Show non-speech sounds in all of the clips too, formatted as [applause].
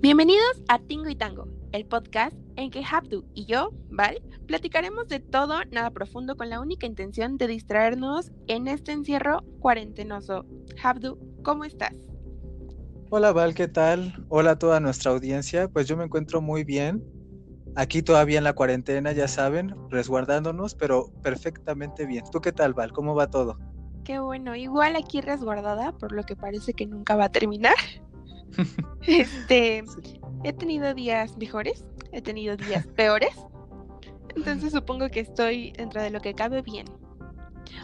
Bienvenidos a Tingo y Tango, el podcast en que Habdu y yo, Val, platicaremos de todo, nada profundo, con la única intención de distraernos en este encierro cuarentenoso. Habdu, ¿cómo estás? Hola Val, ¿qué tal? Hola a toda nuestra audiencia. Pues yo me encuentro muy bien. Aquí todavía en la cuarentena, ya saben, resguardándonos, pero perfectamente bien. ¿Tú qué tal, Val? ¿Cómo va todo? Qué bueno, igual aquí resguardada, por lo que parece que nunca va a terminar. [laughs] este, he tenido días mejores, he tenido días peores. Entonces supongo que estoy dentro de lo que cabe bien.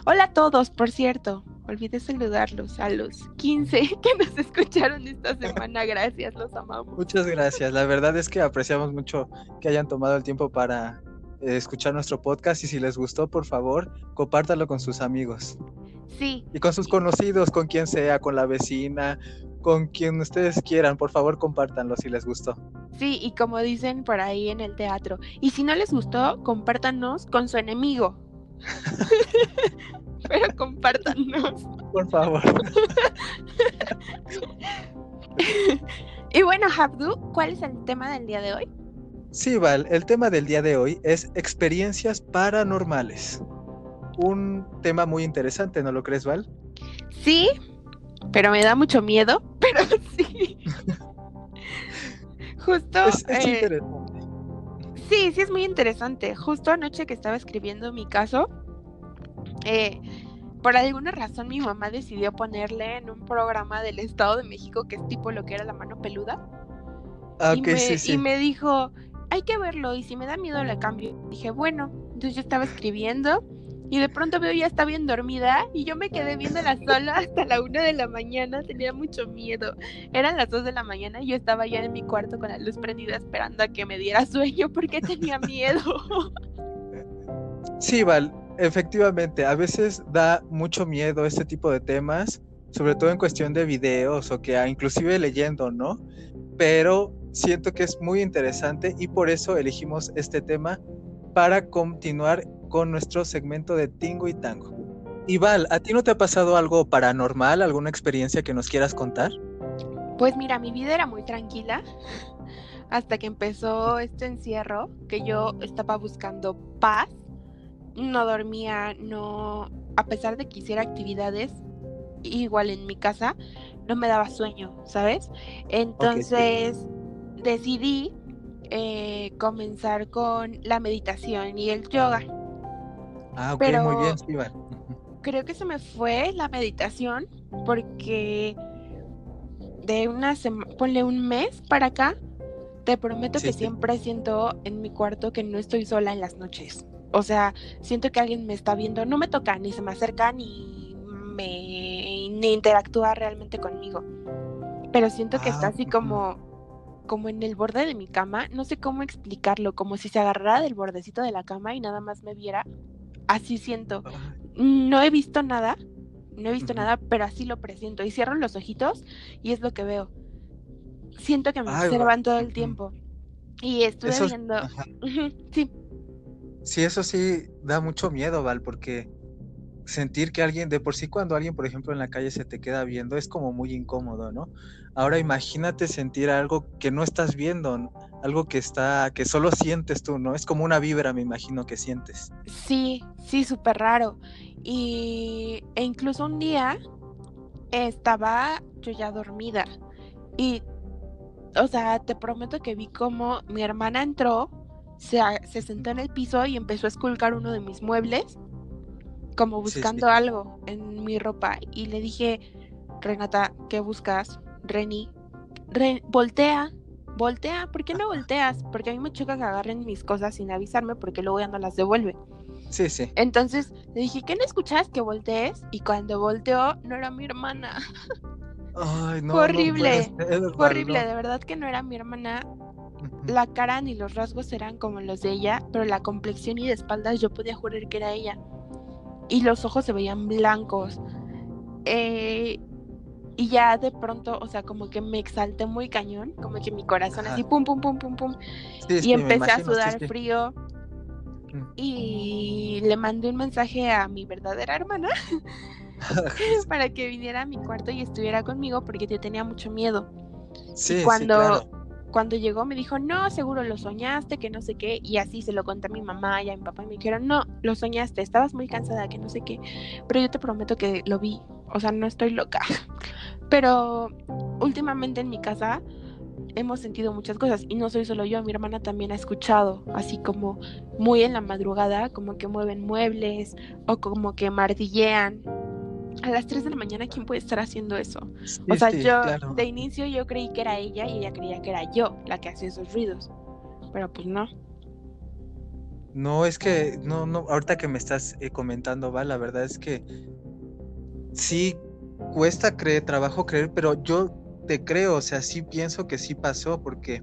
Hola a todos, por cierto. Olvidé saludarlos a los 15 [laughs] que nos escucharon esta semana. Gracias, los amamos. Muchas gracias. La verdad es que apreciamos mucho que hayan tomado el tiempo para eh, escuchar nuestro podcast y si les gustó, por favor, compártalo con sus amigos. Sí. Y con sus conocidos, con quien sea, con la vecina, con quien ustedes quieran, por favor compártanlo si les gustó. Sí, y como dicen por ahí en el teatro, y si no les gustó, compártanos con su enemigo. [laughs] Pero compártanos. Por favor. [laughs] y bueno, Habdu, ¿cuál es el tema del día de hoy? Sí, Val, el tema del día de hoy es experiencias paranormales. Un tema muy interesante, ¿no lo crees, Val? Sí, pero me da mucho miedo, [laughs] pero sí. Justo. Es, es eh, interesante. Sí, sí es muy interesante. Justo anoche que estaba escribiendo mi caso, eh, por alguna razón mi mamá decidió ponerle en un programa del Estado de México que es tipo lo que era la mano peluda. Ah, y, me, sí, sí. y me dijo, hay que verlo y si me da miedo le cambio. Dije, bueno, entonces yo estaba escribiendo y de pronto veo ya está bien dormida y yo me quedé viéndola sola hasta la una de la mañana, tenía mucho miedo. Eran las dos de la mañana y yo estaba ya en mi cuarto con la luz prendida esperando a que me diera sueño porque tenía miedo. Sí, Val, efectivamente, a veces da mucho miedo este tipo de temas, sobre todo en cuestión de videos o que inclusive leyendo, ¿no? Pero siento que es muy interesante y por eso elegimos este tema para continuar con nuestro segmento de Tingo y Tango. Y Val, ¿a ti no te ha pasado algo paranormal, alguna experiencia que nos quieras contar? Pues mira, mi vida era muy tranquila hasta que empezó este encierro, que yo estaba buscando paz, no dormía, no, a pesar de que hiciera actividades, igual en mi casa, no me daba sueño, ¿sabes? Entonces decidí eh, comenzar con la meditación y el yoga. Ah, ok, Pero- muy bien, Val. Creo que se me fue la meditación porque de una semana, ponle un mes para acá, te prometo Sí, que sí. siempre siento en mi cuarto que no estoy sola en las noches. O sea, siento que alguien me está viendo, no me toca, ni se me acerca, ni me ni interactúa realmente conmigo. Pero siento que Ah, está así ujú. como, como en el borde de mi cama, no sé cómo explicarlo, como si se agarrara del bordecito de la cama y nada más me viera. Así siento. No he visto nada, no he visto nada, pero así lo presiento. Y cierro los ojitos y es lo que veo. Siento que me Ay, observan todo el tiempo. Y estuve Eso viendo. Sí, Sí, eso sí da mucho miedo, Val, porque sentir que alguien, de por sí cuando alguien, por ejemplo, en la calle se te queda viendo, es como muy incómodo, ¿no? Ahora imagínate sentir algo que no estás viendo, ¿no? algo que está, que solo sientes tú, ¿no? Es como una vibra, me imagino que sientes. sí, sí, súper raro. Y e incluso un día estaba yo ya dormida. Y, o sea, te prometo que vi como mi hermana entró, se, se sentó en el piso y empezó a esculcar uno de mis muebles, como Sí, sí. buscando algo en mi ropa. Y le dije, Renata, ¿qué buscas? Reni, Ren- voltea, voltea, ¿por qué no volteas? Porque a mí me choca que agarren mis cosas sin avisarme porque luego ya no las devuelven. Sí, sí. Entonces le dije, ¿qué no escuchas que voltees? Y cuando volteó, no era mi hermana. Ay, [laughs] no, Fue no horrible, ser, horrible, no. de verdad que no era mi hermana. La cara ni los rasgos eran como los de ella, pero la complexión y de espaldas yo podía jurar que era ella. Y los ojos se veían blancos. Eh, y ya de pronto, o sea, como que me exalté muy cañón, como que mi corazón Ajá. así, pum, pum, pum, pum, pum. Sí, y sí, empecé a imagino, sudar sí. frío. Mm. Y le mandé un mensaje a mi verdadera hermana [laughs] [laughs] para que viniera a mi cuarto y estuviera conmigo porque yo tenía mucho miedo. Sí, cuando- claro. Cuando llegó me dijo, no, seguro lo soñaste, que no sé qué, y así se lo conté a mi mamá y a mi papá y me dijeron, no, lo soñaste, estabas muy cansada, que no sé qué, pero yo te prometo que lo vi, o sea, no estoy loca. [laughs] Pero últimamente en mi casa hemos sentido muchas cosas y no soy solo yo, mi hermana también ha escuchado, así como muy en la madrugada, como que mueven muebles o como que martillean a las 3 de la mañana, ¿quién puede estar haciendo eso? o sea, yo de inicio yo creí que era ella y ella creía que era yo la que hacía esos ruidos, pero pues no. No, es que, no, no, ahorita que me estás eh, comentando, va, la verdad es que sí cuesta creer, trabajo creer, pero yo te creo, o sea, sí pienso que sí pasó, porque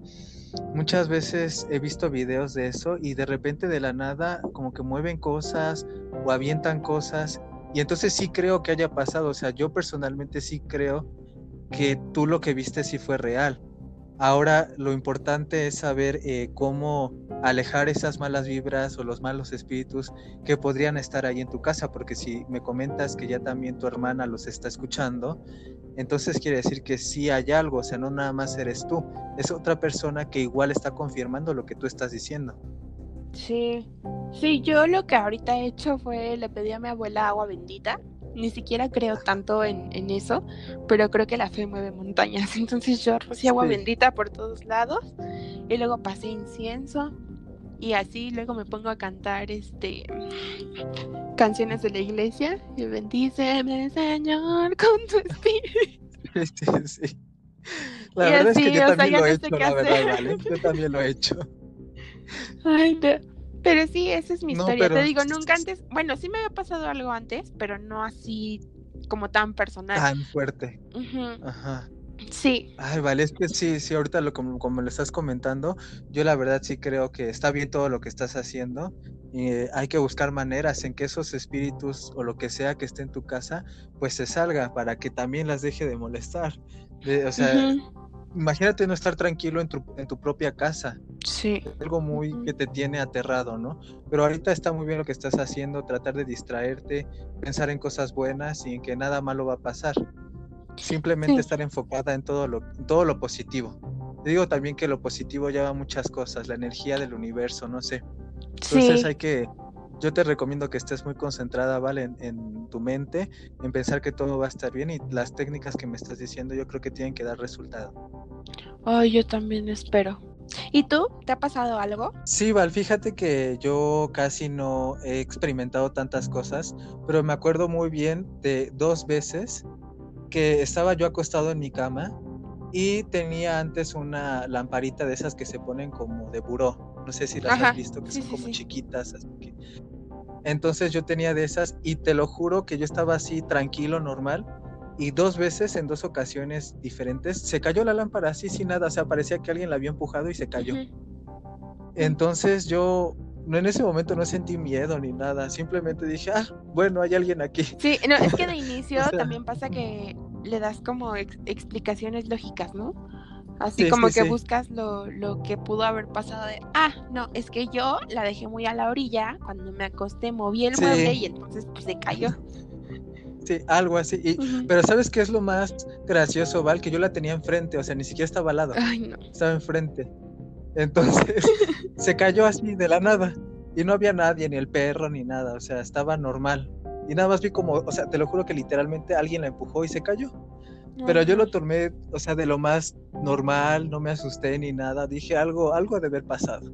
muchas veces he visto videos de eso y de repente de la nada como que mueven cosas o avientan cosas y entonces sí creo que haya pasado, o sea, yo personalmente sí creo que tú lo que viste sí fue real. Ahora lo importante es saber eh, cómo alejar esas malas vibras o los malos espíritus que podrían estar ahí en tu casa, porque si me comentas que ya también tu hermana los está escuchando, entonces quiere decir que sí hay algo, o sea, no nada más eres tú, es otra persona que igual está confirmando lo que tú estás diciendo. Sí, sí, yo lo que ahorita he hecho fue le pedí a mi abuela agua bendita. Ni siquiera creo tanto en, eso, pero creo que la fe mueve montañas. [laughs] Entonces yo rocié agua bendita por todos lados y luego pasé incienso y así luego me pongo a cantar este canciones de la iglesia y bendíceme Señor con tu espíritu. [laughs] Sí, sí. La verdad es que yo también lo he hecho, la verdad, vale. Yo también lo he hecho. Ay, Pero sí, esa es mi historia. Te digo, nunca antes, bueno, sí me había pasado algo antes, pero no así como tan personal. Tan fuerte. Ajá. Sí. Ay, vale, es que sí, sí, ahorita lo, como, como lo estás comentando, yo la verdad sí creo que está bien todo lo que estás haciendo y eh, hay que buscar maneras en que esos espíritus o lo que sea que esté en tu casa, pues se salga para que también las deje de molestar. o sea, imagínate no estar tranquilo en tu, en tu propia casa. Sí. Algo muy que te tiene aterrado, ¿no? Pero ahorita está muy bien lo que estás haciendo, tratar de distraerte, pensar en cosas buenas y en que nada malo va a pasar. Simplemente estar enfocada en todo lo, todo lo positivo. Te digo también que lo positivo lleva muchas cosas, la energía del universo, no sé. Entonces hay que yo te recomiendo que estés muy concentrada, ¿vale? En, tu mente, en pensar que todo va a estar bien y las técnicas que me estás diciendo yo creo que tienen que dar resultado. Ay, yo también espero. ¿Y tú? ¿Te ha pasado algo? Sí, Val, fíjate que yo casi no he experimentado tantas cosas, pero me acuerdo muy bien de dos veces que estaba yo acostado en mi cama y tenía antes una lamparita de esas que se ponen como de buró. No sé si las has visto, que son como chiquitas. Así que... Entonces yo tenía de esas y te lo juro que yo estaba así tranquilo, normal. Y dos veces, en dos ocasiones diferentes, se cayó la lámpara así sin nada. O sea, parecía que alguien la había empujado y se cayó. Entonces yo no en ese momento no sentí miedo ni nada, simplemente dije, ah, bueno, hay alguien aquí. [laughs] Sí, no, es que de inicio también pasa que le das como explicaciones lógicas, ¿no? Así como que buscas lo, lo, que pudo haber pasado de, ah, no, es que yo la dejé muy a la orilla, cuando me acosté moví el mueble y entonces pues se cayó. [laughs] Sí, algo así. Pero ¿sabes qué es lo más gracioso, Val? Que yo la tenía enfrente, o sea, ni siquiera estaba al lado. Ay, no. Estaba enfrente. Entonces [laughs] se cayó así de la nada. Y no había nadie, ni el perro, ni nada. O sea, estaba normal. Y nada más vi como, o sea, te lo juro que literalmente alguien la empujó y se cayó. Pero yo lo tomé, o sea, de lo más normal, no me asusté ni nada, dije algo, algo de haber pasado.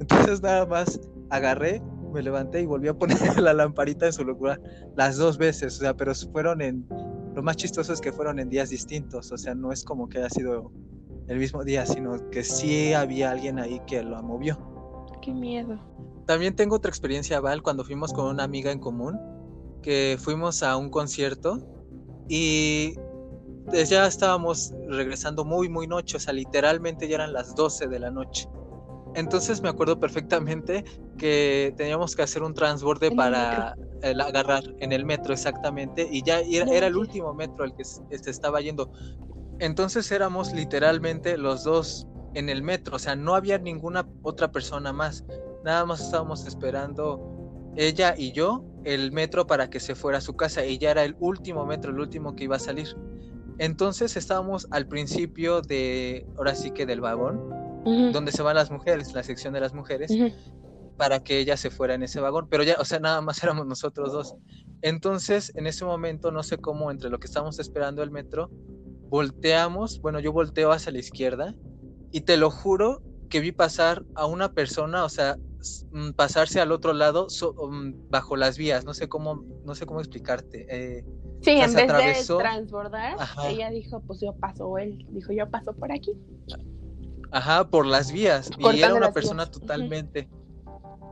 Entonces nada más agarré, me levanté y volví a poner [laughs] la lamparita en su lugar las dos veces, o sea, pero fueron en, lo más chistoso es que fueron en días distintos, o sea, no es como que haya sido el mismo día, sino que sí había alguien ahí que lo movió. Qué miedo. También tengo otra experiencia, Val, cuando fuimos con una amiga en común, que fuimos a un concierto y ya estábamos regresando muy, muy noche, o sea, literalmente ya eran las 12 de la noche. Entonces me acuerdo perfectamente que teníamos que hacer un transborde para agarrar en el metro exactamente y ya era, el último metro al que se, estaba yendo. Entonces éramos literalmente los dos en el metro, o sea, no había ninguna otra persona más. Nada más estábamos esperando ella y yo el metro para que se fuera a su casa y ya era el último metro, el último que iba a salir. Entonces estábamos al principio de, ahora sí que del vagón, donde se van las mujeres, la sección de las mujeres, para que ella se fuera en ese vagón, pero ya, o sea, nada más [laughs] éramos nosotros dos. Entonces, en ese momento, no sé cómo, entre lo que estábamos esperando el metro, volteamos, bueno, yo volteo hacia la izquierda y te lo juro que vi pasar a una persona, o sea, pasarse al otro lado so- mm, bajo las vías, no sé cómo, no sé cómo explicarte. eh, Sí, en vez atravesó. de transbordar, Ajá. ella dijo, pues yo paso, él dijo, yo paso por aquí. Ajá, por las vías. y era una persona vías, totalmente,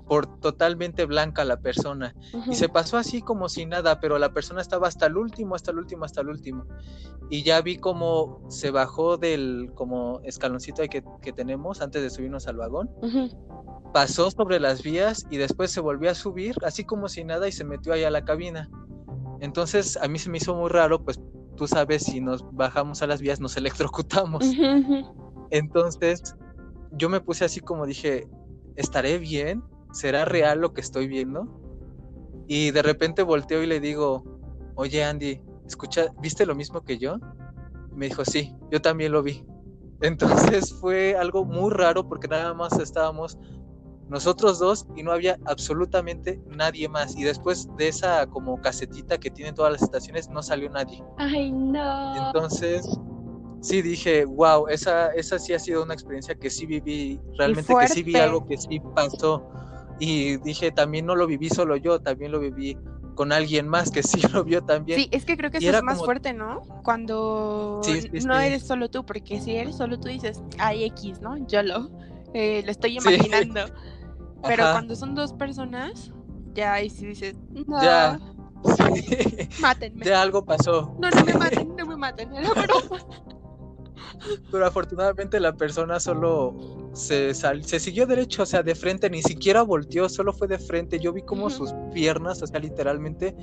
por totalmente blanca la persona. Y se pasó así como si nada, pero la persona estaba hasta el último, hasta el último, hasta el último. Y ya vi como se bajó del como escaloncito que, que tenemos antes de subirnos al vagón. Pasó sobre las vías y después se volvió a subir, así como si nada, y se metió ahí a la cabina. Entonces a mí se me hizo muy raro, pues tú sabes, si nos bajamos a las vías nos [laughs] electrocutamos. Entonces, yo me puse así como dije, ¿estaré bien? ¿Será real lo que estoy viendo? Y de repente volteo y le digo, oye Andy, escucha, ¿viste lo mismo que yo? Y me dijo, sí, yo también lo vi. [laughs] Entonces fue algo muy raro porque nada más estábamos nosotros dos y no había absolutamente nadie más. Y después de esa como casetita que tienen todas las estaciones, no salió nadie. Ay, no. Entonces, sí dije, wow, esa, esa sí ha sido una experiencia que sí viví, realmente que sí vi algo que sí pasó. Y dije, también no lo viví solo yo, también lo viví con alguien más que sí [laughs] lo vio también. Sí, es que creo que eso es más como- fuerte, ¿no? Cuando Sí, sí, no eres solo tú, porque si eres solo tú dices, ay, X, ¿no? Yo lo, eh, lo estoy imaginando. [laughs] Pero Ajá, cuando son dos personas, ya ahí sí dices, no, Ya. [laughs] mátenme. ya algo pasó. No, no me maten, no me maten. Pero afortunadamente la persona solo se, sal- se siguió derecho, o sea, de frente, ni siquiera volteó, solo fue de frente. Yo vi como sus piernas, o sea, literalmente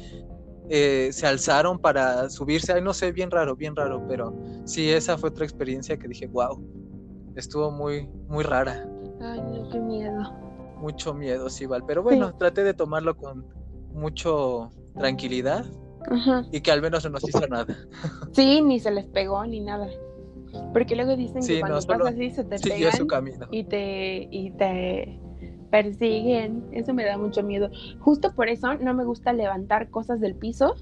eh, se alzaron para subirse. Ay, no sé, bien raro, bien raro, pero sí, esa fue otra experiencia que dije, wow, estuvo muy, muy rara. Ay, no, qué miedo. Mucho miedo, sí, Val. Pero bueno, Sí. traté de tomarlo con mucho tranquilidad Ajá. y que al menos no nos hizo nada. Sí, ni se les pegó ni nada. Porque luego dicen Sí, que no, cuando solo pasa así se te pegan su camino. y te y te persiguen. Eso me da mucho miedo. Justo por eso no me gusta levantar cosas del piso,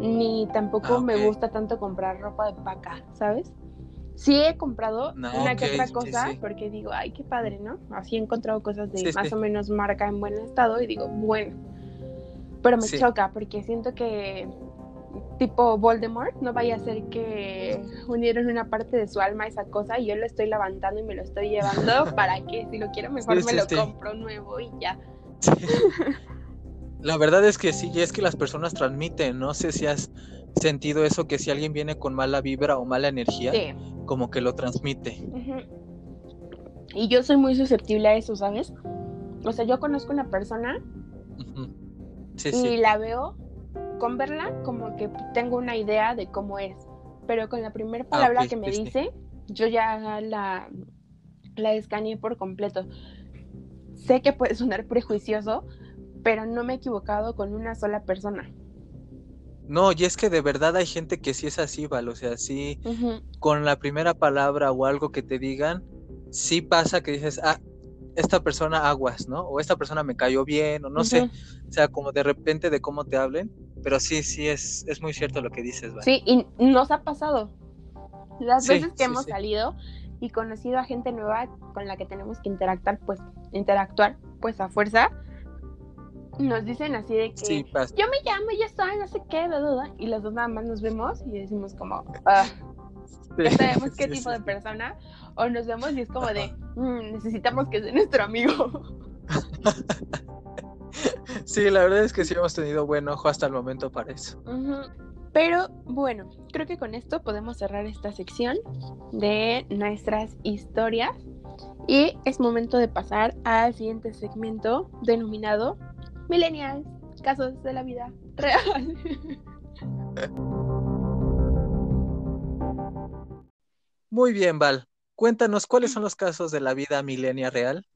ni tampoco Ah, me ok. gusta tanto comprar ropa de paca, ¿sabes? Sí he comprado No, una que ok, otra sí, cosa sí. porque digo, ay, qué padre, ¿no? Así he encontrado cosas de Sí, más sí. o menos marca en buen estado y digo, bueno. Pero me Sí. choca porque siento que tipo Voldemort no vaya a ser que unieron una parte de su alma a esa cosa y yo lo estoy levantando y me lo estoy llevando [laughs] para que si lo quiero mejor Sí, me sí, lo sí. compro nuevo y ya. La verdad es que sí, y es que las personas transmiten, no sé si has sentido eso, que si alguien viene con mala vibra o mala energía, como que lo transmite. Y yo soy muy susceptible a eso, ¿sabes? O sea, yo conozco una persona y la veo, con verla como que tengo una idea de cómo es, pero con la primera palabra Ah, ok, que me dice, yo ya la, la escaneé por completo. Sé que puede sonar prejuicioso, pero no me he equivocado con una sola persona. No, y es que de verdad hay gente que sí es así, Val, o sea, sí, con la primera palabra o algo que te digan, sí pasa que dices, ah, esta persona aguas, ¿no? O esta persona me cayó bien, o no sé, o sea, como de repente de cómo te hablen, pero sí, sí, es, es muy cierto lo que dices, Val. Sí, y nos ha pasado. Las Sí, veces que sí, hemos sí. salido y conocido a gente nueva con la que tenemos que interactuar, pues, interactuar, pues a fuerza, nos dicen así de que yo me llamo, yo soy, no sé qué, bla", y los dos nada más nos vemos y decimos como, ah, ya sabemos qué tipo de persona, o nos vemos y es como de, "Mm, necesitamos que sea nuestro amigo. [laughs] Sí, la verdad es que sí hemos tenido buen ojo hasta el momento para eso. Pero bueno, creo que con esto podemos cerrar esta sección de nuestras historias y es momento de pasar al siguiente segmento denominado Millennials, casos de la vida real. [laughs] Muy bien, Val. Cuéntanos cuáles son los casos de la vida milenia real.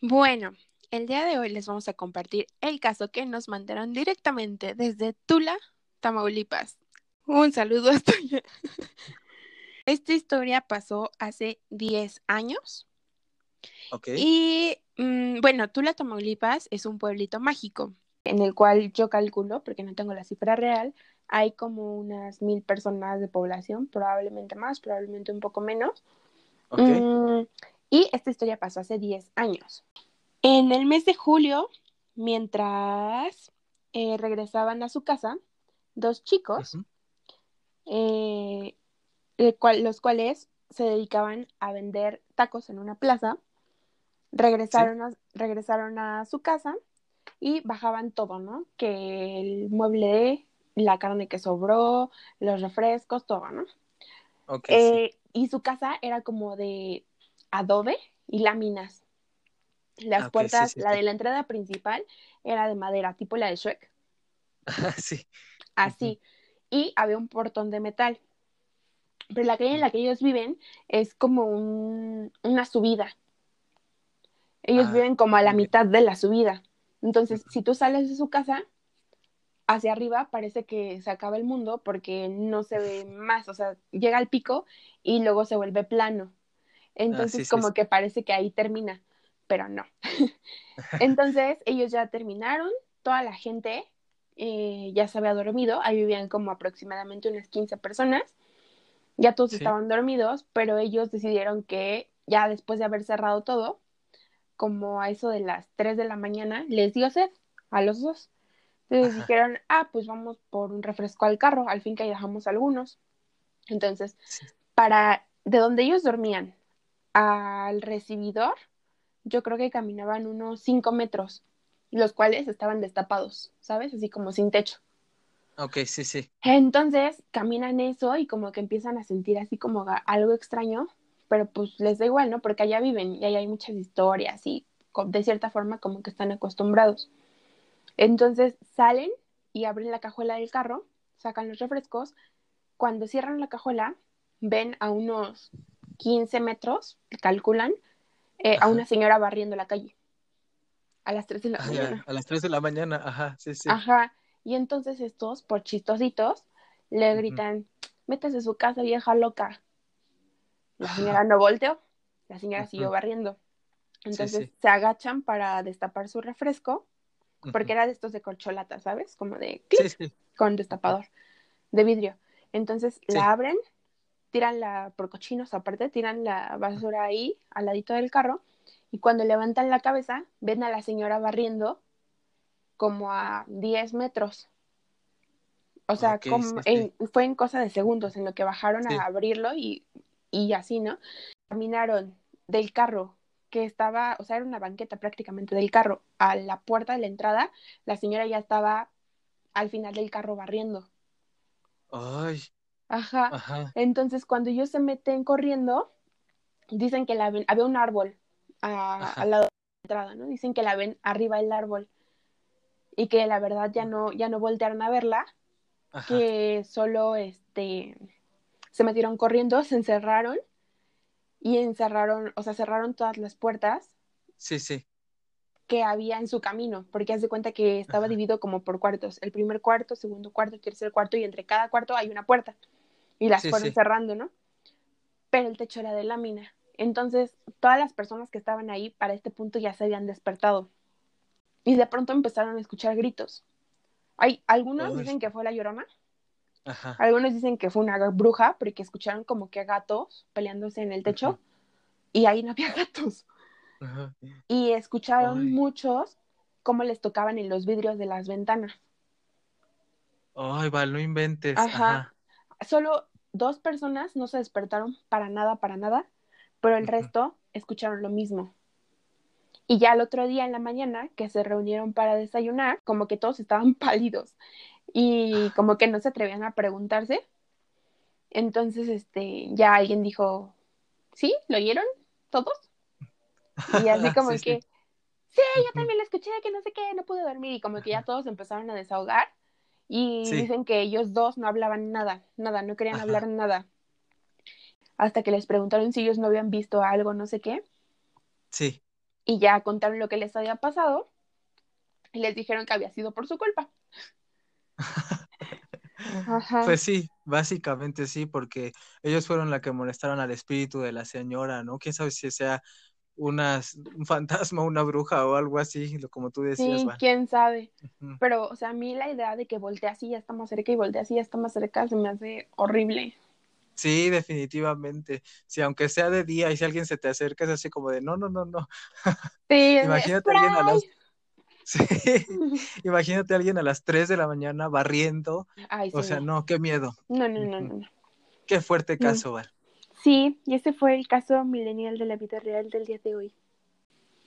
Bueno, el día de hoy les vamos a compartir el caso que nos mandaron directamente desde Tula, Tamaulipas. Un saludo hasta allá. [laughs] Esta historia pasó hace 10 años. Ok. Y mm, bueno, Tula, Tamaulipas es un pueblito mágico en el cual yo calculo, porque no tengo la cifra real, hay como unas mil personas de población, probablemente más, probablemente un poco menos. Ok. Mm, y esta historia pasó hace 10 años. En el mes de julio, mientras eh, regresaban a su casa, dos chicos, eh, el cual- los cuales se dedicaban a vender tacos en una plaza, regresaron, a, regresaron a su casa y bajaban todo, ¿no? Que el mueble, la carne que sobró, los refrescos, todo, ¿no? Ok, sí. Eh, y su casa era como de adobe y láminas. Las Ah, puertas, sí, la sí. de la entrada principal era de madera, tipo la de Shrek, [laughs] sí. así. Y había un portón de metal. Pero la calle en la que ellos viven es como un- una subida. Ellos Ah, viven como a la mitad de la subida. Entonces, si tú sales de su casa, hacia arriba parece que se acaba el mundo porque no se ve más. O sea, llega al pico y luego se vuelve plano. Entonces, Ah, sí, como sí. que parece que ahí termina, pero no. [laughs] Entonces, ellos ya terminaron, toda la gente eh, ya se había dormido, ahí vivían como aproximadamente unas 15 personas, ya todos Sí. estaban dormidos, pero ellos decidieron que ya después de haber cerrado todo, como a eso de las 3 de la mañana, les dio sed a los dos. Entonces Ajá. dijeron, ah, pues vamos por un refresco al carro, al fin que ahí dejamos algunos. Entonces, Sí. para de donde ellos dormían al recibidor, yo creo que caminaban unos 5 metros, los cuales estaban destapados, ¿sabes? Así como sin techo. Ok, sí, sí. Entonces caminan eso y como que empiezan a sentir así como algo extraño, pero pues les da igual, ¿no? Porque allá viven y allá hay muchas historias y de cierta forma como que están acostumbrados. Entonces salen y abren la cajuela del carro, sacan los refrescos. Cuando cierran la cajuela, ven a unos 15 metros, calculan, eh, a una señora barriendo la calle a las 3 de la mañana. a las 3 de la mañana, ajá, sí, sí. Ajá. Y entonces estos, por chistositos, le gritan, métase a su casa, vieja loca. La señora no volteó, la señora siguió barriendo. Entonces sí. se agachan para destapar su refresco, porque era de estos de corcholata, ¿sabes? Como de clic sí. con destapador de vidrio. Entonces la abren, tiran la, por cochinos aparte, tiran la basura ahí, al ladito del carro, y cuando levantan la cabeza, ven a la señora barriendo como a 10 metros. O sea, como sí, sí. en- fue en cosa de segundos en lo que bajaron Sí. a abrirlo y, y así, ¿no? Caminaron del carro que estaba, o sea, era una banqueta prácticamente del carro a la puerta de la entrada, la señora ya estaba al final del carro barriendo. Ay, Ajá. ajá. Entonces, cuando ellos se meten corriendo, dicen que la ven, había un árbol a- al lado de la entrada, ¿no? Dicen que la ven arriba del árbol y que la verdad ya no, ya no voltearon a verla, Ajá. que solo este se metieron corriendo, se encerraron y encerraron, o sea, cerraron todas las puertas Sí, sí. que había en su camino, porque haz de cuenta que estaba Ajá. dividido como por cuartos, el primer cuarto, segundo cuarto, tercer cuarto y entre cada cuarto hay una puerta y las Sí, fueron sí. cerrando, ¿no? Pero el techo era de lámina. Entonces, todas las personas que estaban ahí para este punto ya se habían despertado. Y de pronto empezaron a escuchar gritos. Hay algunos dicen que fue la llorona, Ajá. algunos dicen que fue una bruja porque escucharon como que gatos peleándose en el techo y ahí no había [laughs] gatos. Ajá. Y escucharon Ay. muchos cómo les tocaban en los vidrios de las ventanas. Ay, Val, no inventes. Ajá. Solo dos personas no se despertaron para nada, para nada, pero el resto escucharon lo mismo. Y ya el otro día en la mañana que se reunieron para desayunar, como que todos estaban [laughs] pálidos y como que no se atrevían a preguntarse. Entonces, este, ya alguien dijo, ¿sí? ¿Lo oyeron todos? Y [laughs] así como Sí, sí. que, sí, yo también lo escuché, que no sé qué, no pude dormir. Y como que ya todos empezaron a desahogar y Sí. dicen que ellos dos no hablaban nada, nada, no querían Ajá. hablar nada. Hasta que les preguntaron si ellos no habían visto algo, no sé qué, Sí. y ya contaron lo que les había pasado y les dijeron que había sido por su culpa. [laughs] Ajá. Pues sí, Básicamente sí, porque ellos fueron la que molestaron al espíritu de la señora, ¿no? Quién sabe si sea unas, un fantasma, una bruja o algo así, como tú decías. Sí, quién sabe. Pero, o sea, a mí la idea de que voltea así ya está más cerca y voltea así ya está más cerca se me hace horrible. Sí, definitivamente. Si aunque sea de día y si alguien se te acerca es así como de no, no, no, no. [laughs] Sí, [laughs] [laughs] Imagínate a alguien a las Sí. Imagínate a alguien a las 3 de la mañana barriendo. o sea, no. qué miedo. No, no, no, no. Qué fuerte caso, Val. Sí, y ese fue el caso milenial de la vida real del día de hoy.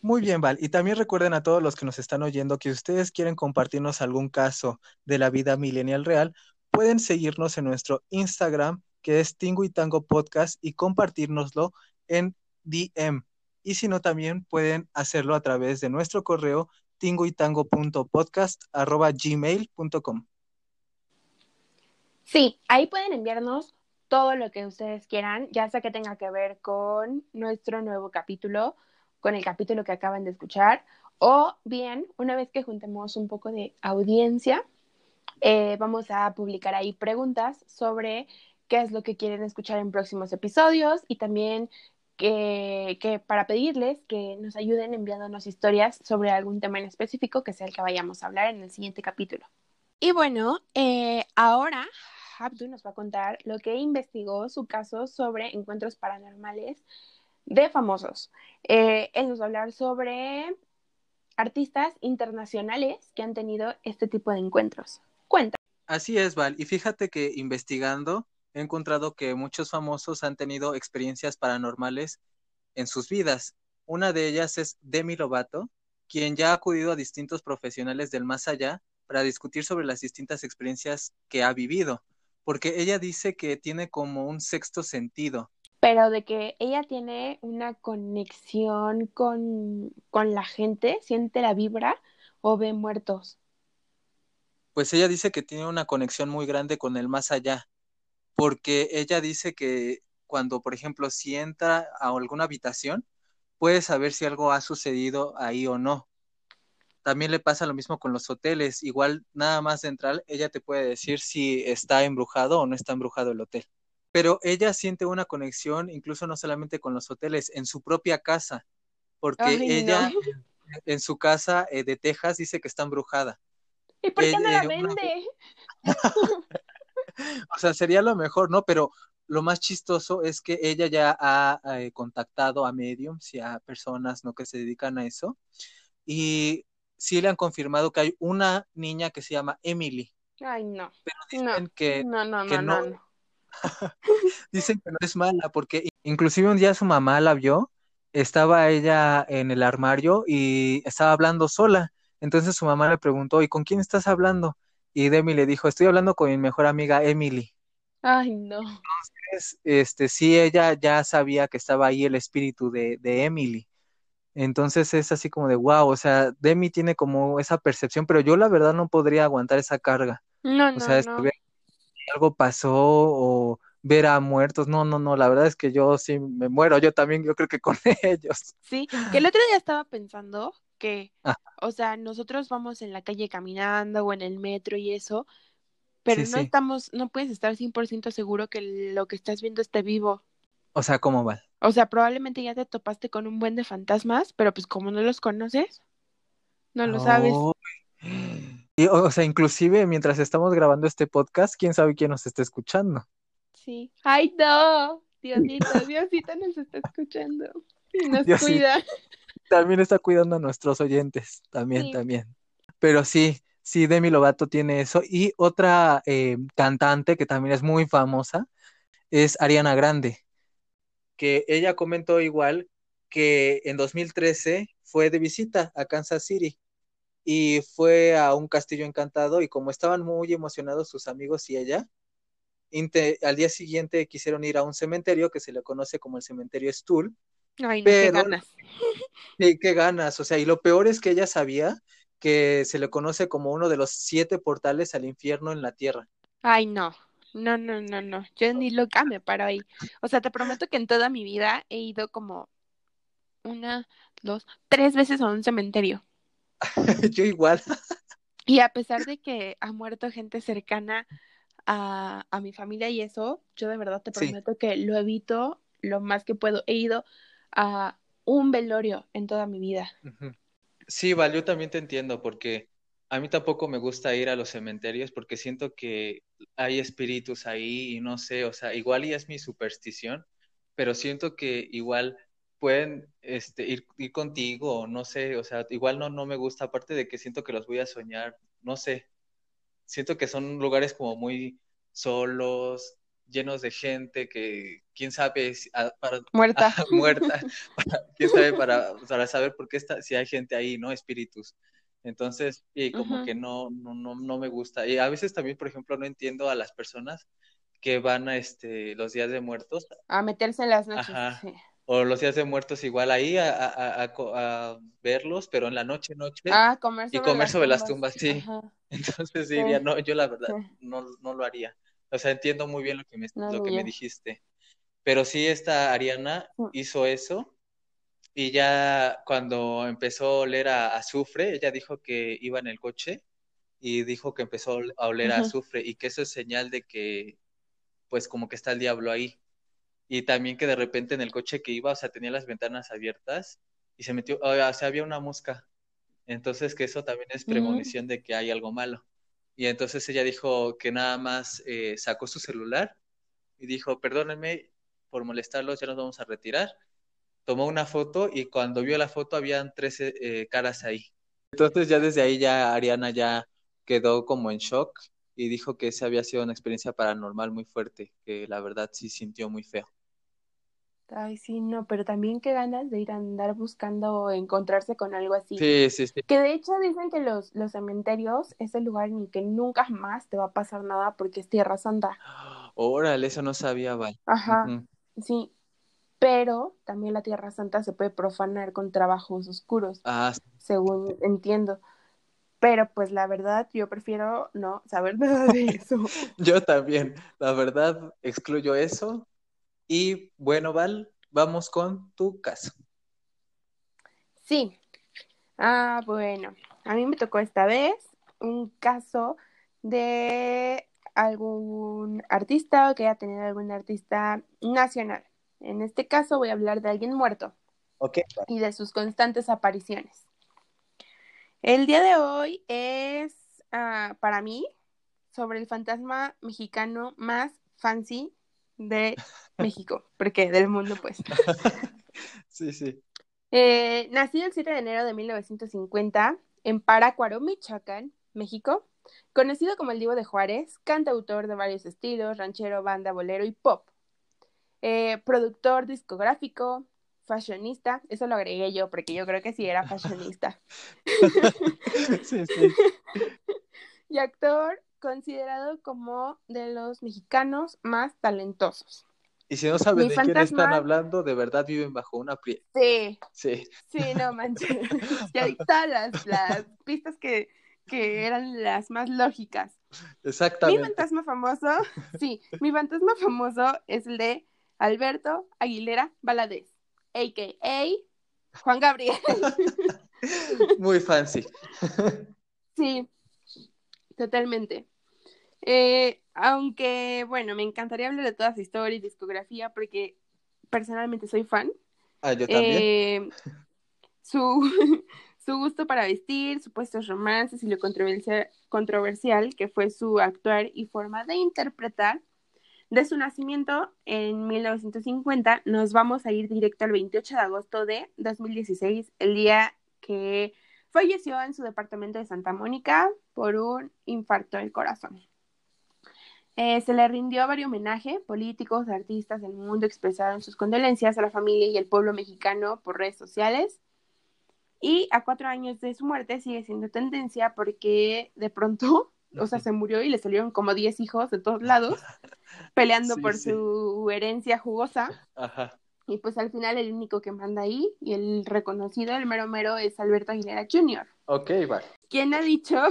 Muy bien, Val. Y también recuerden a todos los que nos están oyendo que si ustedes quieren compartirnos algún caso de la vida milenial real, pueden seguirnos en nuestro Instagram, que es Tingo y Tango Podcast, y compartirnoslo en DM. Y si no, también pueden hacerlo a través de nuestro correo tingoytango.podcast.gmail.com Sí, ahí pueden enviarnos todo lo que ustedes quieran, ya sea que tenga que ver con nuestro nuevo capítulo, con el capítulo que acaban de escuchar, o bien, una vez que juntemos un poco de audiencia, eh, vamos a publicar ahí preguntas sobre qué es lo que quieren escuchar en próximos episodios y también que, para pedirles que nos ayuden enviándonos historias sobre algún tema en específico que sea el que vayamos a hablar en el siguiente capítulo. Y bueno, eh, ahora Abdu nos va a contar lo que investigó su caso sobre encuentros paranormales de famosos. Eh, él nos va a hablar sobre artistas internacionales que han tenido este tipo de encuentros. Cuenta. Así es, Val. Y fíjate que investigando he encontrado que muchos famosos han tenido experiencias paranormales en sus vidas. Una de ellas es Demi Lovato, quien ya ha acudido a distintos profesionales del más allá para discutir sobre las distintas experiencias que ha vivido porque ella dice que tiene como un sexto sentido. Pero de que ella tiene una conexión con, con la gente, siente la vibra o ve muertos. Pues ella dice que tiene una conexión muy grande con el más allá, porque ella dice que cuando, por ejemplo, si entra a alguna habitación, puede saber si algo ha sucedido ahí o no. También le pasa lo mismo con los hoteles. Igual, nada más de entrar, ella te puede decir si está embrujado o no está embrujado el hotel. Pero ella siente una conexión, incluso no solamente con los hoteles, en su propia casa, porque ella [laughs] en su casa eh, de Texas dice que está embrujada. ¿Y por qué no la vende? [laughs] o sea, sería lo mejor, ¿no? Pero lo más chistoso es que ella ya ha eh, contactado a mediums y a personas ¿no? que se dedican a eso. Y sí le han confirmado que hay una niña que se llama Emily. Ay, no. Pero dicen que, no, no, no, no. [laughs] dicen que no es mala porque inclusive un día su mamá la vio, estaba ella en el armario y estaba hablando sola. Entonces su mamá le preguntó, ¿y con quién estás hablando? Y Demi le dijo, estoy hablando con mi mejor amiga Emily. Ay, no. Entonces, este, sí, ella ya sabía que estaba ahí el espíritu de, de Emily. Entonces es así como de wow, o sea, Demi tiene como esa percepción, pero yo la verdad no podría aguantar esa carga. No, no, o sea, no. algo pasó o ver a muertos, no, no, no, la verdad es que yo sí me muero, yo también, yo creo que con [laughs] ellos. Sí, que el otro día estaba pensando que, o sea, nosotros vamos en la calle caminando o en el metro y eso, pero no estamos, no puedes estar 100% seguro que lo que estás viendo esté vivo. O sea, ¿cómo va? O sea, probablemente ya te topaste con un buen de fantasmas, pero pues como no los conoces, no lo sabes. Y, o sea, inclusive mientras estamos grabando este podcast, quién sabe quién nos está escuchando. Sí. Ay, no. Diosito, [laughs] Diosito nos está escuchando. Y nos cuida. También está cuidando a nuestros oyentes. También, también. Pero sí, sí, Demi Lovato tiene eso. Y otra eh, cantante que también es muy famosa es Ariana Grande que ella comentó igual que en 2013 fue de visita a Kansas City y fue a un castillo encantado y como estaban muy emocionados sus amigos y ella, al día siguiente quisieron ir a un cementerio que se le conoce como el cementerio Stuhl. Ay, no, qué ganas. [laughs] qué ganas, o sea, y lo peor es que ella sabía que se le conoce como uno de los siete portales al infierno en la tierra. Ay, no. No, no, no, no. Yo ni loca me paro ahí. O sea, te prometo que en toda mi vida he ido como una, dos, tres veces a un cementerio. [laughs] Yo igual. Y a pesar de que ha muerto gente cercana a, a, mi familia y eso, yo de verdad te prometo que lo evito lo más que puedo. He ido a un velorio en toda mi vida. Sí, Val, yo también te entiendo porque a mí tampoco me gusta ir a los cementerios porque siento que hay espíritus ahí y no sé, o sea, igual y es mi superstición, pero siento que igual pueden este, ir, ir contigo, o no sé, o sea, igual no, no me gusta, aparte de que siento que los voy a soñar, no sé, siento que son lugares como muy solos, llenos de gente que quién sabe si, para, muerta. [laughs] muerta [laughs] quién sabe para, para saber por qué está si hay gente ahí no espíritus entonces y como que no, no no no me gusta. Y a veces también por ejemplo no entiendo a las personas que van a este los días de muertos. A meterse en las noches o los días de muertos igual ahí a, a, a, verlos pero en la noche noche ah, comer y comer sobre las tumbas, sí. [laughs] Entonces diría no yo la verdad no no lo haría o sea, entiendo muy bien lo que me, lo que me dijiste. Pero sí, esta Ariana mm. hizo eso y ya cuando empezó a oler a azufre, ella dijo que iba en el coche y dijo que empezó a oler a azufre y que eso es señal de que, pues como que está el diablo ahí. Y también que de repente en el coche que iba, o sea, tenía las ventanas abiertas y se metió, o sea, había una mosca. Entonces que eso también es premonición de que hay algo malo. Y entonces ella dijo que nada más eh, sacó su celular y dijo, perdónenme por molestarlos, ya nos vamos a retirar. Tomó una foto y cuando vio la foto habían 13 eh, caras ahí. Entonces ya desde ahí ya Ariana ya quedó como en shock y dijo que esa había sido una experiencia paranormal muy fuerte, que la verdad sí sintió muy feo. Ay, sí, no, pero también qué ganas de ir a andar buscando encontrarse con algo así. Sí, sí, sí. Que de hecho dicen que los, los cementerios es el lugar en el que nunca más te va a pasar nada porque es Tierra Santa. [gasps] Órale, eso no sabía, Val. Ajá, sí. Pero también la Tierra Santa se puede profanar con trabajos oscuros, ah, según entiendo. Pero pues la verdad, yo prefiero no saber [laughs] nada de eso. [laughs] yo también, la verdad, excluyo eso y bueno, Val, vamos con tu caso. Sí. Ah, bueno, a mí me tocó esta vez un caso de algún artista o que haya tenido algún artista nacional. En este caso voy a hablar de alguien muerto. Y de sus constantes apariciones. El día de hoy es ah, para mí sobre el fantasma mexicano más fancy de [laughs] México, porque del mundo, pues. [laughs] sí, sí. Eh, nacido el 7 de enero de 1950 en Parácuaro, Michoacán, México. Conocido como el Divo de Juárez, cantautor de varios estilos, ranchero, banda, bolero y pop. Eh, productor discográfico, fashionista, eso lo agregué yo porque yo creo que sí era fashionista. [laughs] sí, sí. [laughs] y actor considerado como de los mexicanos más talentosos. Y si no saben de quién están hablando, de verdad viven bajo una piel. Sí. Sí. Sí, no manches. [laughs] ya todas las, las pistas que, que eran las más lógicas. Exactamente. Mi fantasma famoso, sí, mi fantasma famoso es el de Alberto Aguilera Valadez, a.k.a. Juan Gabriel. [laughs] Muy fancy. [laughs] Sí, totalmente. Eh, aunque, bueno, me encantaría hablar de toda su historia y discografía porque personalmente soy fan. Ah, yo también. Eh, su, [laughs] su gusto para vestir, supuestos romances y lo controversial, controversial que fue su actuar y forma de interpretar. De su nacimiento en 1950, nos vamos a ir directo al 28 de agosto de 2016, el día que falleció en su departamento de Santa Mónica por un infarto del corazón. Eh, se le rindió varios homenaje. Políticos, artistas del mundo expresaron sus condolencias a la familia y el pueblo mexicano por redes sociales. Y a cuatro años de su muerte sigue siendo tendencia porque de pronto, o sea, se murió y le salieron como diez hijos de todos lados [laughs] peleando por su herencia jugosa. Y pues al final el único que manda ahí y el reconocido, el mero mero, es Alberto Aguilera Jr. Ok, vale. ¿Quién ha dicho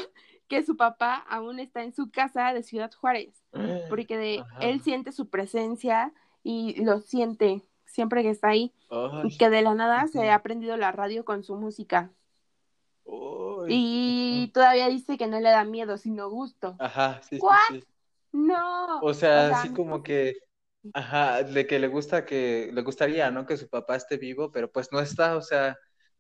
que su papá aún está en su casa de Ciudad Juárez, [gasps] porque de, él siente su presencia y lo siente siempre que está ahí, y que de la nada se ha aprendido la radio con su música. Y todavía dice que no le da miedo, sino gusto. Ajá, sí, sí, No. O sea, sea, así como que, ajá, de que le gusta que, le gustaría, ¿no? Que su papá esté vivo, pero pues no está, o sea,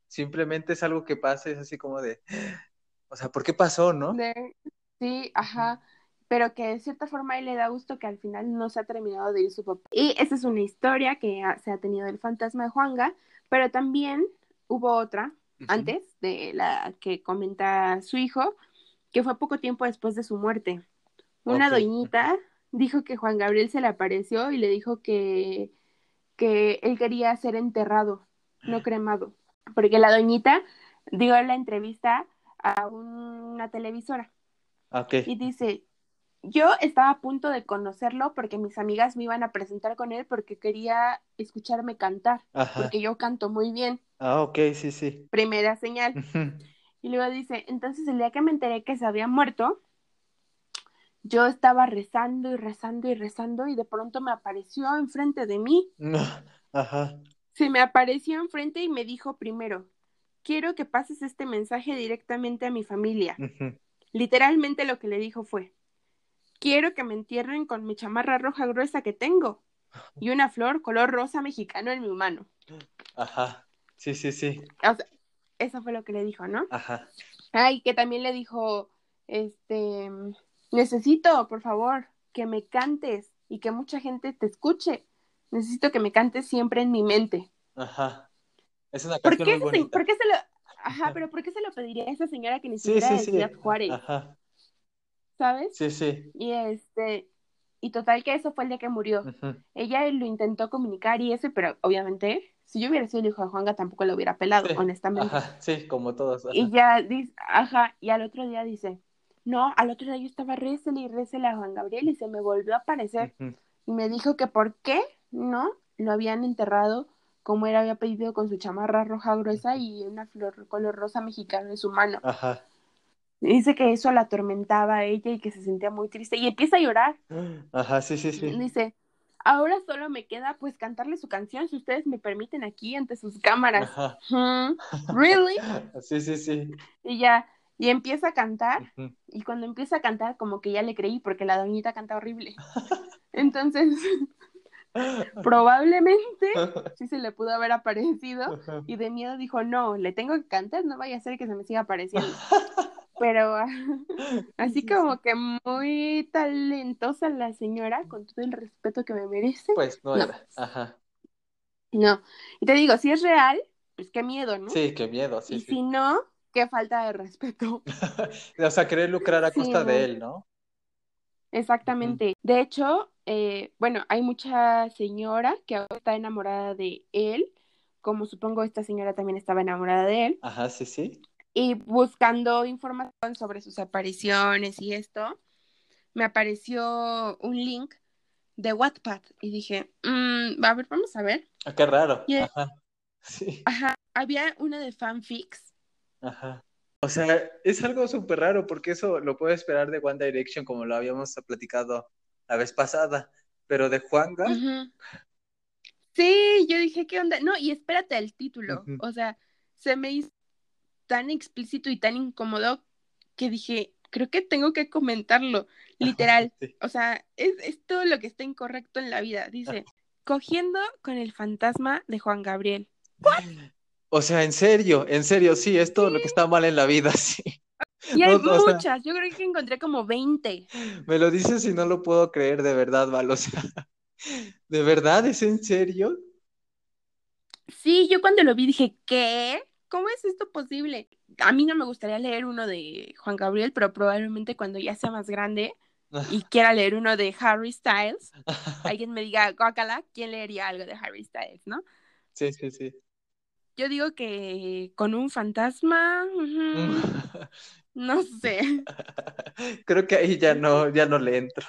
simplemente es algo que pasa, es así como de, [gasps] o sea, ¿por qué pasó, no? de- sí, ajá. Pero que de cierta forma él le da gusto que al final no se ha terminado de ir su papá. Y esa es una historia que ha- se ha tenido del fantasma de Juanga, pero también hubo otra Antes de la que comenta su hijo, que fue poco tiempo después de su muerte. Una doñita dijo que Juan Gabriel se le apareció y le dijo que, que él quería ser enterrado, no cremado. Porque la doñita dio la entrevista a una televisora Ok. y dice, yo estaba a punto de conocerlo porque mis amigas me iban a presentar con él porque quería escucharme cantar, Ajá. porque yo canto muy bien. Ah, ok, sí, sí. Primera señal. Y luego dice, entonces el día que me enteré que se había muerto, yo estaba rezando y rezando y rezando y de pronto me apareció enfrente de mí. Ajá. Se me apareció enfrente y me dijo primero, quiero que pases este mensaje directamente a mi familia. Literalmente lo que le dijo fue, quiero que me entierren con mi chamarra roja gruesa que tengo y una flor color rosa mexicano en mi mano. Ajá. Sí, sí, sí. O sea, eso fue lo que le dijo, ¿no? Ajá. Ay, que también le dijo, este, necesito, por favor, que me cantes y que mucha gente te escuche. Necesito que me cantes siempre en mi mente. Ajá. Es una ¿Por qué, muy se- por qué se lo, [laughs] ajá, pero por qué se lo pediría a esa señora que ni Sí, siquiera sí, de sí. Ciudad Juárez, Ajá. ¿Sabes? Sí, sí. Y este, y total que eso fue el día que murió. Ella lo intentó comunicar y eso, pero obviamente, si yo hubiera sido el hijo de Juanga, tampoco lo hubiera pelado, Sí. honestamente. Ajá. Sí, como todos. Ajá. Y ya dice, ajá, y al otro día dice, no, al otro día yo estaba récele y récele a Juan Gabriel y se me volvió a aparecer y me dijo que por qué no lo habían enterrado como él había pedido con su chamarra roja gruesa y una flor color rosa mexicano en su mano. Ajá. Dice que eso la atormentaba a ella y que se sentía muy triste y empieza a llorar. Ajá, sí, sí, sí. Dice, ahora solo me queda pues cantarle su canción si ustedes me permiten aquí ante sus cámaras. Ajá. [laughs] ¿Really? Sí, sí, sí. Y ya, y empieza a cantar. Y cuando empieza a cantar, como que ya le creí, porque la doñita canta horrible. Entonces, [laughs] probablemente sí se le pudo haber aparecido. Y de miedo dijo, no, le tengo que cantar, no vaya a ser que se me siga apareciendo. [laughs] Pero ah, [laughs] así Sí, como que muy talentosa la señora, con todo el respeto que me merece. Pues no No. era. Ajá. No. Y te digo, si es real, pues qué miedo, ¿no? Sí, qué miedo, sí, y sí. si no, qué falta de respeto. [laughs] O sea, querer lucrar a Sí, costa no. de él, ¿no? Exactamente. De hecho, eh, bueno, hay mucha señora que ahora está enamorada de él, como supongo esta señora también estaba enamorada de él, Ajá, sí, sí. Y buscando información sobre sus apariciones y esto, me apareció un link de Wattpad y dije, "Mm, a ver, vamos a ver. Ah, qué raro. Y- Ajá. [laughs] Sí, Ajá, había una de fanfics. ajá. O sea, es algo súper raro porque eso lo puedo esperar de One Direction como lo habíamos platicado la vez pasada, pero de Juanga. Sí, yo dije, ¿qué onda? No, y espérate el título. O sea, se me hizo tan explícito y tan incómodo que dije, creo que tengo que comentarlo. [laughs] Literal. Sí. O sea, es, es todo lo que está incorrecto en la vida. Dice, cogiendo con el fantasma de Juan Gabriel. O sea, en serio, en serio, sí, es todo lo que está mal en la vida, [laughs] sí. Y hay No, o sea- muchas, yo creo que encontré como 20. Me lo dices y no lo puedo creer, de verdad, Val. O sea, ¿de verdad es en serio? Sí, yo cuando lo vi dije, ¿qué? ¿Cómo es esto posible? A mí no me gustaría leer uno de Juan Gabriel, pero probablemente cuando ya sea más grande y [laughs] quiera leer uno de Harry Styles, [laughs] alguien me diga, guácala, ¿quién leería algo de Harry Styles, no? Sí, sí, sí. Yo digo que con un fantasma, [laughs] no sé. Creo que ahí ya no, ya no le entro.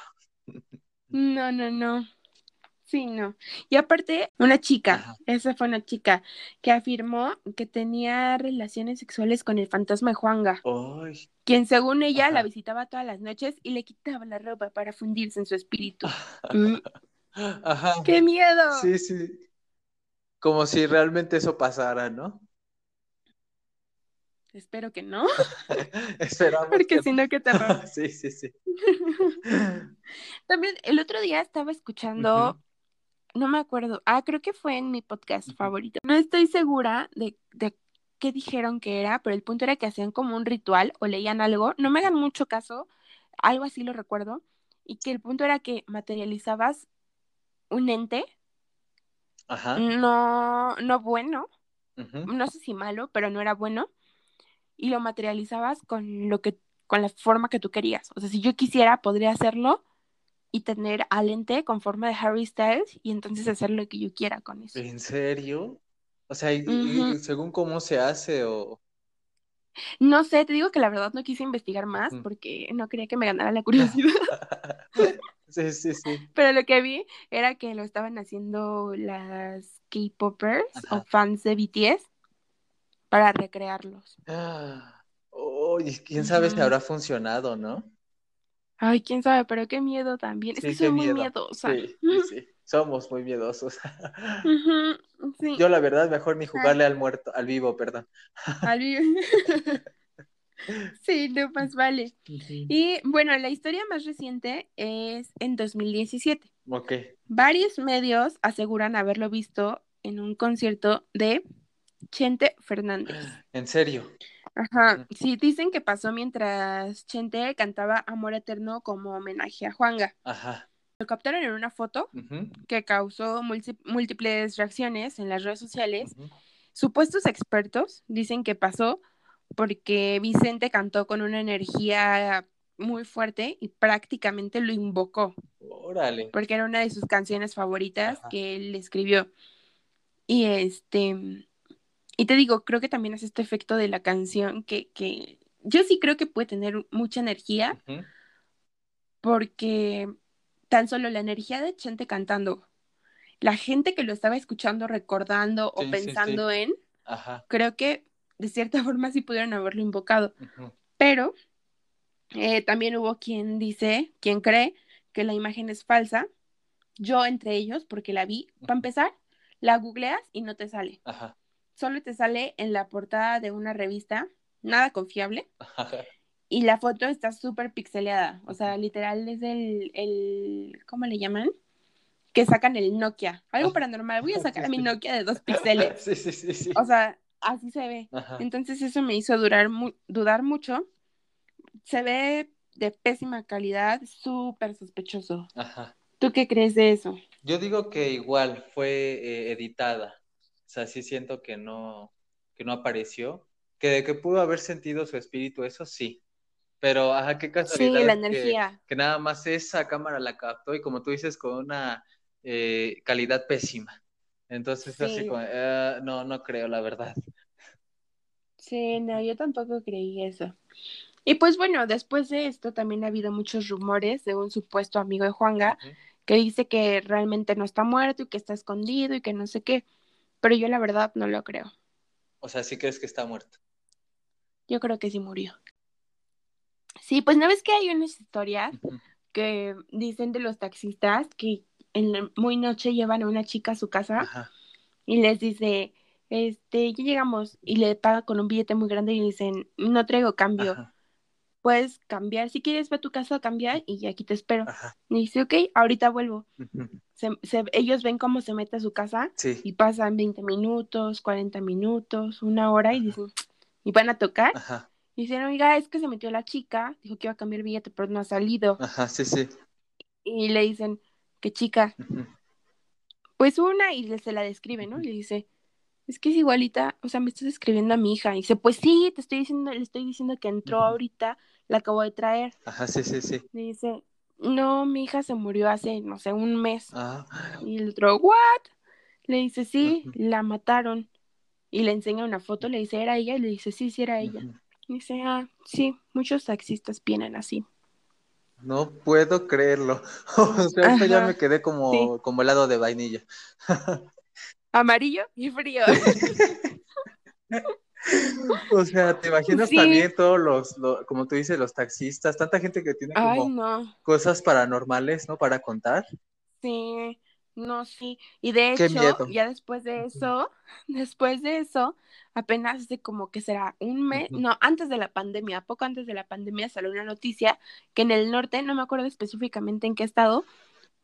No, no, no. Sí, no. Y aparte, una chica, Ajá. esa fue una chica que afirmó que tenía relaciones sexuales con el fantasma de Juanga, Ay, quien según ella la visitaba todas las noches y le quitaba la ropa para fundirse en su espíritu. [laughs] Mm, Ajá. ¡Qué miedo! Sí, sí. Como si realmente eso pasara, ¿no? espero que no, [laughs] Esperamos. porque que- si no, qué terror. [laughs] sí, sí, sí. También el otro día estaba escuchando. No me acuerdo, ah, creo que fue en mi podcast favorito. No estoy segura de, de qué dijeron que era, pero el punto era que hacían como un ritual o leían algo, no me hagan mucho caso, algo así lo recuerdo, y que el punto era que materializabas un ente, Ajá. no, no bueno, no sé si malo, pero no era bueno, y lo materializabas con lo que, con la forma que tú querías. O sea, si yo quisiera, podría hacerlo y tener al ente con forma de Harry Styles y entonces hacer lo que yo quiera con eso. ¿En serio? O sea, y- y- Ujú. según cómo se hace o... No sé, te digo que la verdad no quise investigar más porque no quería que me ganara la curiosidad, [laughs] Sí, sí, sí. [laughs] pero lo que vi era que lo estaban haciendo las K-popers o fans de BTS para recrearlos. Ah, [gasps] Oye, quién sabe si habrá funcionado, ¿no? Ay, quién sabe, pero qué miedo también. Es Sí, que qué soy muy miedo. miedosa. Sí, sí, sí. Somos muy miedosos. [laughs] Yo, la verdad, mejor ni jugarle al muerto, al vivo, perdón. Al vi- [laughs] sí, no más vale. Y bueno, la historia más reciente es en 2017. Ok. Varios medios aseguran haberlo visto en un concierto de Chente Fernández. ¿En serio? Ajá, sí, dicen que pasó mientras Chente cantaba Amor Eterno como homenaje a Juanga. Ajá. Lo captaron en una foto que causó múlti- múltiples reacciones en las redes sociales. Supuestos expertos dicen que pasó porque Vicente cantó con una energía muy fuerte y prácticamente lo invocó, Órale. porque era una de sus canciones favoritas Ajá. que él escribió. Y este, y te digo, creo que también es este efecto de la canción que, que yo sí creo que puede tener mucha energía, porque tan solo la energía de Chente cantando, la gente que lo estaba escuchando, recordando o Sí, sí, pensando en, Ajá. creo que de cierta [laughs] forma sí pudieron haberlo invocado. Pero eh, también hubo quien dice, quien cree que la imagen es falsa. Yo entre ellos, porque la vi. Para empezar, la googleas y no te sale. Ajá. Solo te sale en la portada de una revista, nada confiable. Y la foto está súper pixeleada. O sea, literal es el, el, ¿cómo le llaman? Que sacan el Nokia. Algo paranormal. Voy a sacar a mi. [laughs] Nokia de dos [laughs] píxeles. Sí, sí, sí, sí. O sea, así se ve. Ajá. Entonces eso me hizo durar mu- dudar mucho. Se ve de pésima calidad, súper sospechoso. Ajá. ¿Tú qué crees de eso? Yo digo que igual fue eh, editada. O sea, sí siento que no, que no apareció. Que de que pudo haber sentido su espíritu, eso sí. Pero, ajá, qué Sí, casualidad la que- energía. que nada más esa cámara la captó y como tú dices, con una eh, calidad pésima. Entonces, así Sí. como, eh, no, no creo, la verdad. Sí, no, yo tampoco creí eso. Y pues bueno, después de esto también ha habido muchos rumores de un supuesto amigo de Juanga Ujú. que dice que realmente no está muerto y que está escondido y que no sé qué. Pero yo la verdad no lo creo. O sea, sí crees que está muerto. Yo creo que sí murió. Sí, pues no ves que hay unas historias que dicen de los taxistas que en la muy noche llevan a una chica a su casa Ajá. y les dice, este, ya llegamos y le paga con un billete muy grande y le dicen, no traigo cambio, Ajá. Puedes cambiar, si quieres ve a tu casa a cambiar y aquí te espero. Ajá. Y dice, ok, ahorita vuelvo. Ujú. Se- se- ellos ven cómo se mete a su casa Sí. y pasan 20 minutos, 40 minutos, una hora y dicen, y van a tocar. Ajá. Y dicen, oiga, es que se metió la chica, dijo que iba a cambiar el billete, pero no ha salido. Ajá, sí, sí. Y le dicen, ¿qué chica? Pues una, y se la describe, ¿no? Y le dice, es que es igualita, o sea, me estás escribiendo a mi hija. Y dice, pues sí, te estoy diciendo, le estoy diciendo que entró ahorita, la acabo de traer. Ajá, sí, sí, sí. Le dice, no, mi hija se murió hace, no sé, un mes. Ah, Y el otro, ¿what? Le dice, sí, la mataron. Y le enseña una foto, le dice, ¿era ella? Y le dice, sí, sí, era ella. Y dice, ah, sí, muchos taxistas vienen así. No puedo creerlo. [laughs] O sea, ahorita ya Ajá, me quedé como, sí. como helado de vainilla. Amarillo y frío. [laughs] [laughs] O sea, ¿te imaginas Sí. también todos los, lo- como tú dices, los taxistas, tanta gente que tiene Ay, como no. cosas paranormales, ¿no? Para contar. Sí. No, sí. Y de hecho, ya después de eso, [laughs] después de eso, apenas de como que será un mes, no, antes de la pandemia, poco antes de la pandemia salió una noticia que en el norte, no me acuerdo específicamente en qué estado,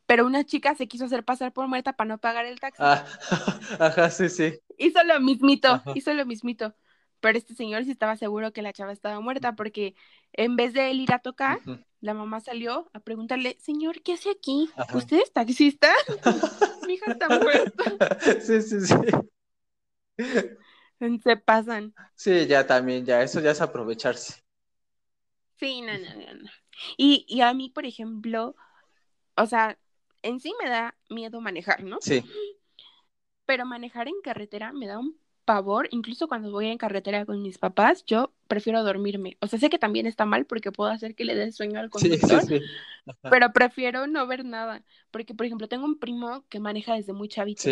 pero una chica se quiso hacer pasar por muerta para no pagar el taxi. Ah, [laughs] ajá, sí, sí. Hizo lo mismito, Ajá. hizo lo mismito. Pero este señor sí estaba seguro que la chava estaba muerta porque en vez de él ir a tocar, la mamá salió a preguntarle, señor, ¿qué hace aquí? Ajá. ¿Usted es taxista? [laughs] [laughs] Mi hija está muerta. Sí, sí, sí. [laughs] Se pasan. Sí, ya también, ya, eso ya es aprovecharse. Sí, no, no, no, no. Y, y a mí, por ejemplo, o sea, en sí me da miedo manejar, ¿no? Sí, Pero manejar en carretera me da un pavor, incluso cuando voy en carretera con mis papás, yo prefiero dormirme. O sea, sé que también está mal porque puedo hacer que le dé sueño al sí, sí, conductor, sí. Pero prefiero no ver nada. Porque, por ejemplo, tengo un primo que maneja desde muy chavito.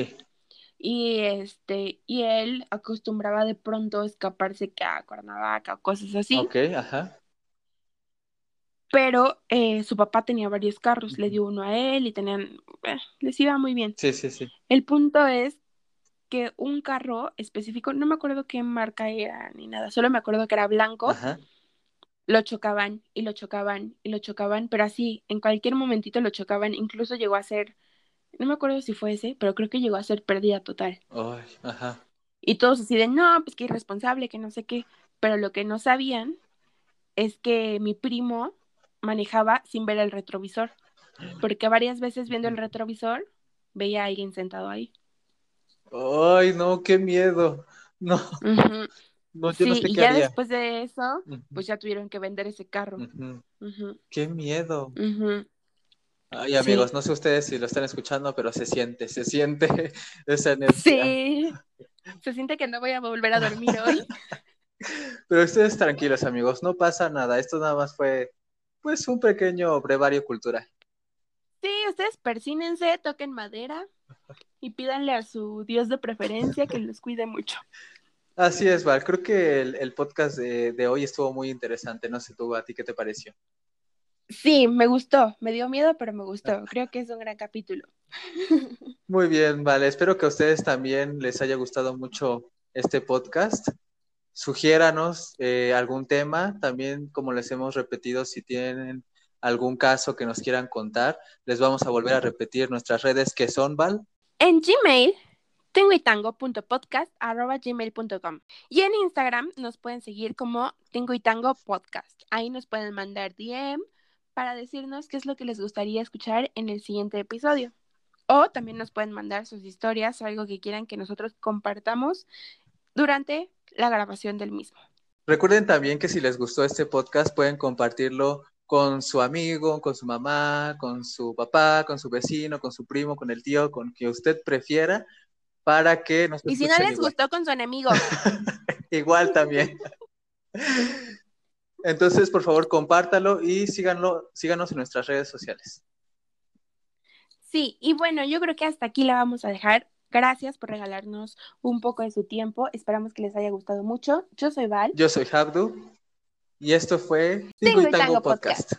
Y este, y él acostumbraba de pronto a escaparse que a Cuernavaca o cosas así. ok, ajá. Pero eh, su papá tenía varios carros, le dio uno a él y tenían, eh, les iba muy bien. Sí, sí, sí. El punto es que un carro específico, no me acuerdo qué marca era ni nada, solo me acuerdo que era blanco, Ajá. lo chocaban y lo chocaban y lo chocaban, pero así, en cualquier momentito lo chocaban, incluso llegó a ser, no me acuerdo si fue ese, pero creo que llegó a ser pérdida total. Ay, ajá. Y todos así de, no, pues que irresponsable, que no sé qué. Pero lo que no sabían es que mi primo manejaba sin ver el retrovisor. Porque varias veces viendo el retrovisor veía a alguien sentado ahí. Ay, no, qué miedo. No, [laughs] no, yo no Sí, sé y qué ya haría. después de eso, pues ya tuvieron que vender ese carro. Qué miedo. Ay, Sí. amigos, no sé ustedes si lo están escuchando, pero se siente, se siente [laughs] esa energía. Sí. Se siente que no voy a volver a dormir hoy. [laughs] Pero ustedes tranquilos, amigos, no pasa nada. Esto nada más fue, pues, un pequeño brevario cultural. Sí, ustedes persínense, toquen madera y pídanle a su Dios de preferencia que los cuide mucho. Así es, Val. Creo que el, el podcast de, de hoy estuvo muy interesante. No sé tú, a ti qué te pareció. Sí, me gustó. Me dio miedo, pero me gustó. Creo que es un gran capítulo. [laughs] Muy bien, vale. Espero que a ustedes también les haya gustado mucho este podcast. Sugiéranos eh, algún tema. También, como les hemos repetido, si tienen algún caso que nos quieran contar, les vamos a volver a repetir nuestras redes que son, Val. En Gmail, tingoytango.podcast.gmail.com y en Instagram nos pueden seguir como Tingo y Tango Podcast. Ahí nos pueden mandar DM para decirnos qué es lo que les gustaría escuchar en el siguiente episodio. O también nos pueden mandar sus historias o algo que quieran que nosotros compartamos durante la grabación del mismo. Recuerden también que si les gustó este podcast, pueden compartirlo con su amigo, con su mamá, con su papá, con su vecino, con su primo, con el tío, con quien usted prefiera, para que nos Y si no les igual. gustó con su enemigo, [laughs] Igual también. Entonces, por favor, compártalo y síganlo, síganos en nuestras redes sociales. Sí, y bueno, yo creo que hasta aquí la vamos a dejar. Gracias por regalarnos un poco de su tiempo. Esperamos que les haya gustado mucho. Yo soy Val. Yo soy Habdu y esto fue Tingo y y Tango Tango Podcast. Podcast.